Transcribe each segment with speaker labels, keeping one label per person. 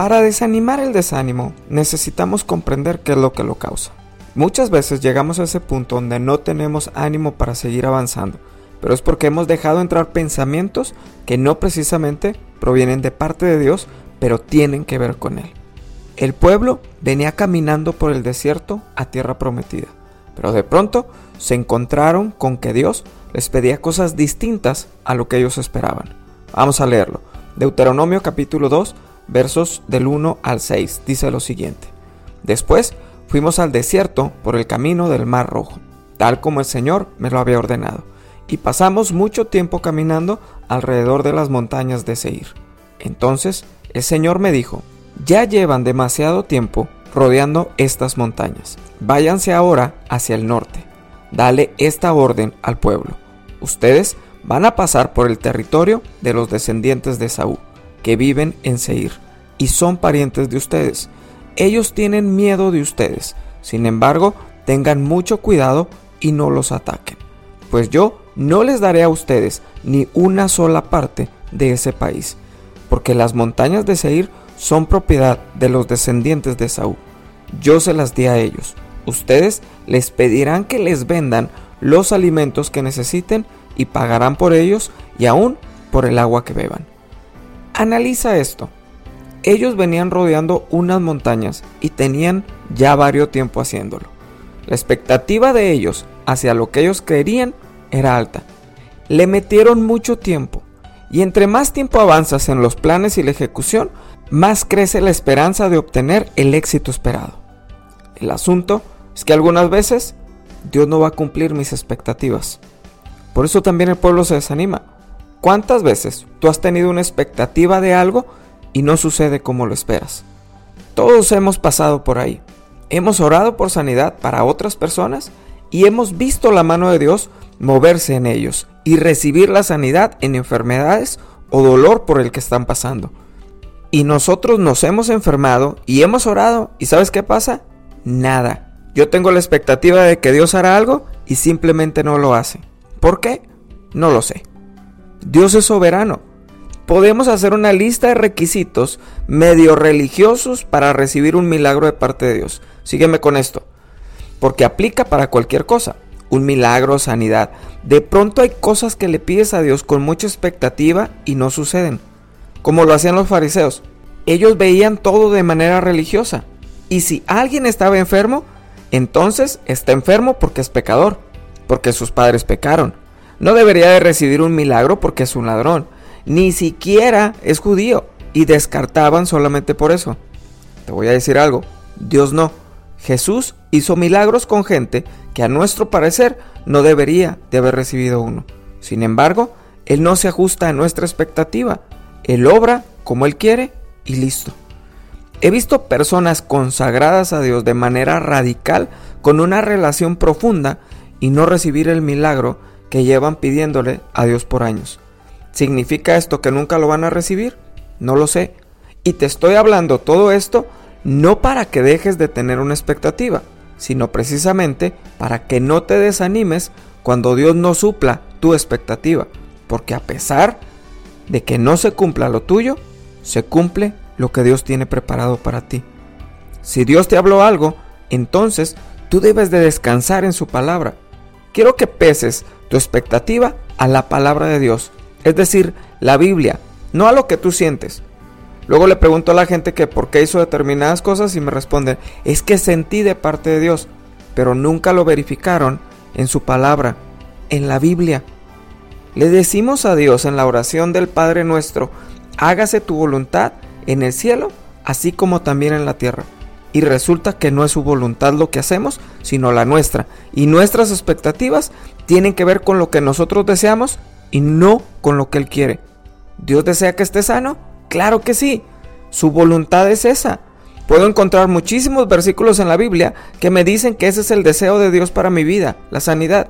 Speaker 1: Para desanimar el desánimo, necesitamos comprender qué es lo que lo causa. Muchas veces llegamos a ese punto donde no tenemos ánimo para seguir avanzando, pero es porque hemos dejado entrar pensamientos que no precisamente provienen de parte de Dios, pero tienen que ver con Él. El pueblo venía caminando por el desierto a tierra prometida, pero de pronto se encontraron con que Dios les pedía cosas distintas a lo que ellos esperaban. Vamos a leerlo. Deuteronomio capítulo 2, versos del 1 al 6, dice lo siguiente. Después fuimos al desierto por el camino del Mar Rojo, tal como el Señor me lo había ordenado, y pasamos mucho tiempo caminando alrededor de las montañas de Seir. Entonces el Señor me dijo, ya llevan demasiado tiempo rodeando estas montañas. Váyanse ahora hacia el norte. Dale esta orden al pueblo. Ustedes van a pasar por el territorio de los descendientes de Saúl, que viven en Seir, y son parientes de ustedes. Ellos tienen miedo de ustedes. Sin embargo, tengan mucho cuidado y no los ataquen, pues yo no les daré a ustedes ni una sola parte de ese país, porque las montañas de Seir son propiedad de los descendientes de Saúl. Yo se las di a ellos. Ustedes les pedirán que les vendan los alimentos que necesiten y pagarán por ellos y aún por el agua que beban. Analiza esto. Ellos venían rodeando unas montañas y tenían ya varios tiempo haciéndolo. La expectativa de ellos hacia lo que ellos querían era alta. Le metieron mucho tiempo y entre más tiempo avanzas en los planes y la ejecución, más crece la esperanza de obtener el éxito esperado. El asunto es que algunas veces Dios no va a cumplir mis expectativas. Por eso también el pueblo se desanima. ¿Cuántas veces tú has tenido una expectativa de algo y no sucede como lo esperas? Todos hemos pasado por ahí. Hemos orado por sanidad para otras personas y hemos visto la mano de Dios moverse en ellos y recibir la sanidad en enfermedades o dolor por el que están pasando y nosotros nos hemos enfermado y hemos orado y ¿sabes qué pasa? Nada. Yo tengo la expectativa de que Dios hará algo y simplemente no lo hace. ¿Por qué? No lo sé. Dios es soberano. Podemos hacer una lista de requisitos medio religiosos para recibir un milagro de parte de Dios. Sígueme con esto. Porque aplica para cualquier cosa. Un milagro, sanidad. De pronto hay cosas que le pides a Dios con mucha expectativa y no suceden como lo hacían los fariseos. Ellos veían todo de manera religiosa. Y si alguien estaba enfermo, entonces está enfermo porque es pecador, porque sus padres pecaron. No debería de recibir un milagro porque es un ladrón. Ni siquiera es judío. Y descartaban solamente por eso. Te voy a decir algo. Dios no. Jesús hizo milagros con gente que a nuestro parecer no debería de haber recibido uno. Sin embargo, Él no se ajusta a nuestra expectativa. Él obra como Él quiere y listo. He visto personas consagradas a Dios de manera radical, con una relación profunda, y no recibir el milagro que llevan pidiéndole a Dios por años. ¿Significa esto que nunca lo van a recibir? No lo sé. Y te estoy hablando todo esto no para que dejes de tener una expectativa, sino precisamente para que no te desanimes cuando Dios no supla tu expectativa, porque a pesar de que no se cumpla lo tuyo, se cumple lo que Dios tiene preparado para ti. Si Dios te habló algo, entonces tú debes de descansar en su palabra. Quiero que peses tu expectativa a la palabra de Dios, es decir, la Biblia, no a lo que tú sientes. Luego le pregunto a la gente que por qué hizo determinadas cosas y me responden, es que sentí de parte de Dios, pero nunca lo verificaron en su palabra, en la Biblia. Le decimos a Dios en la oración del Padre nuestro, hágase tu voluntad en el cielo, así como también en la tierra. Y resulta que no es su voluntad lo que hacemos, sino la nuestra. Y nuestras expectativas tienen que ver con lo que nosotros deseamos y no con lo que Él quiere. ¿Dios desea que esté sano? Claro que sí. Su voluntad es esa. Puedo encontrar muchísimos versículos en la Biblia que me dicen que ese es el deseo de Dios para mi vida, la sanidad.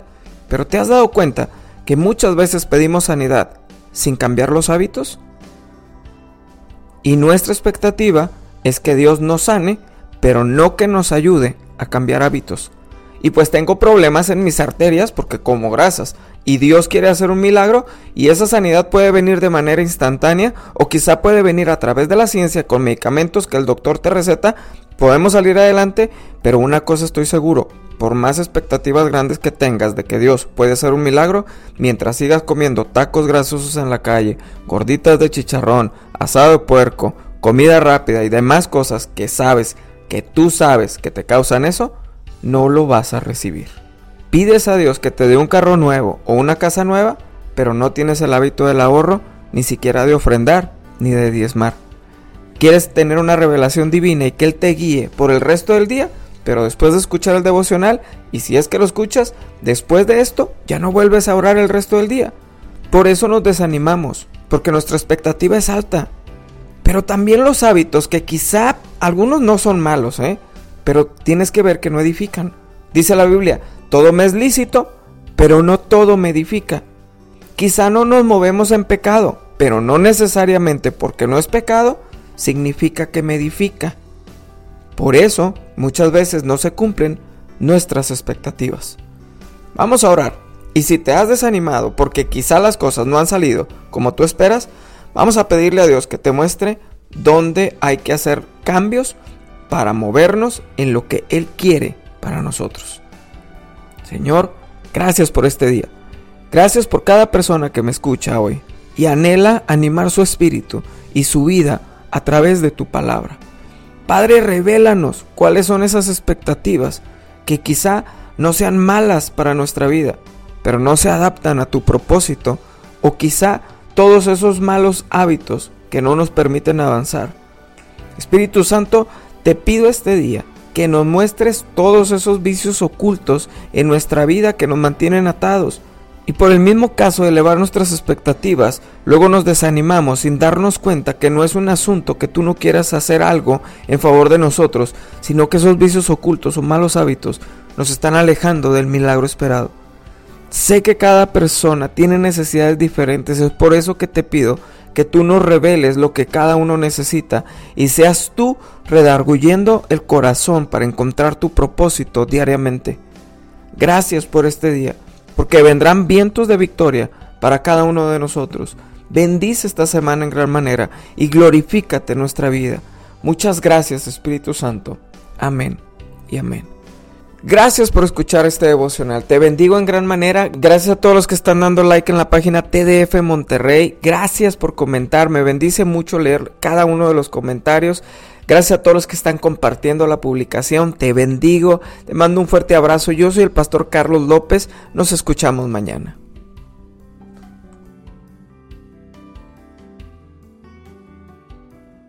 Speaker 1: Pero ¿te has dado cuenta que muchas veces pedimos sanidad sin cambiar los hábitos? Y nuestra expectativa es que Dios nos sane, pero no que nos ayude a cambiar hábitos. y pues tengo problemas en mis arterias porque como grasas y Dios quiere hacer un milagro y esa sanidad puede venir de manera instantánea o quizá puede venir a través de la ciencia con medicamentos que el doctor te receta, podemos salir adelante, pero una cosa estoy seguro, por más expectativas grandes que tengas de que Dios puede hacer un milagro, mientras sigas comiendo tacos grasosos en la calle, gorditas de chicharrón, asado de puerco, comida rápida y demás cosas que sabes, que tú sabes que te causan eso, no lo vas a recibir. Pides a Dios que te dé un carro nuevo o una casa nueva, pero no tienes el hábito del ahorro, ni siquiera de ofrendar, ni de diezmar. Quieres tener una revelación divina y que Él te guíe por el resto del día, pero después de escuchar el devocional, y si es que lo escuchas, después de esto ya no vuelves a orar el resto del día. Por eso nos desanimamos, porque nuestra expectativa es alta. Pero también los hábitos, que quizá algunos no son malos, ¿eh? pero tienes que ver que no edifican. Dice la Biblia, todo me es lícito, pero no todo me edifica. Quizá no nos movemos en pecado, pero no necesariamente porque no es pecado, significa que me edifica. Por eso, muchas veces no se cumplen nuestras expectativas. Vamos a orar. Y si te has desanimado porque quizá las cosas no han salido como tú esperas, vamos a pedirle a Dios que te muestre dónde hay que hacer cambios para movernos en lo que Él quiere para nosotros. Señor, gracias por este día. Gracias por cada persona que me escucha hoy y anhela animar su espíritu y su vida a través de tu palabra. Padre, revélanos cuáles son esas expectativas que quizá no sean malas para nuestra vida, pero no se adaptan a tu propósito, o quizá todos esos malos hábitos que no nos permiten avanzar. Espíritu Santo, te pido este día que nos muestres todos esos vicios ocultos en nuestra vida que nos mantienen atados. Y por el mismo caso elevar nuestras expectativas, luego nos desanimamos sin darnos cuenta que no es un asunto que tú no quieras hacer algo en favor de nosotros, sino que esos vicios ocultos o malos hábitos nos están alejando del milagro esperado. Sé que cada persona tiene necesidades diferentes, es por eso que te pido que tú nos reveles lo que cada uno necesita y seas tú redarguyendo el corazón para encontrar tu propósito diariamente. Gracias por este día, porque vendrán vientos de victoria para cada uno de nosotros. Bendice esta semana en gran manera y glorifícate nuestra vida. Muchas gracias Espíritu Santo. Amén y amén. Gracias por escuchar este devocional. Te bendigo en gran manera. Gracias a todos los que están dando like en la página TDF Monterrey. Gracias por comentar. Me bendice mucho leer cada uno de los comentarios. Gracias a todos los que están compartiendo la publicación. Te bendigo. Te mando un fuerte abrazo. Yo soy el pastor Carlos López. Nos escuchamos mañana.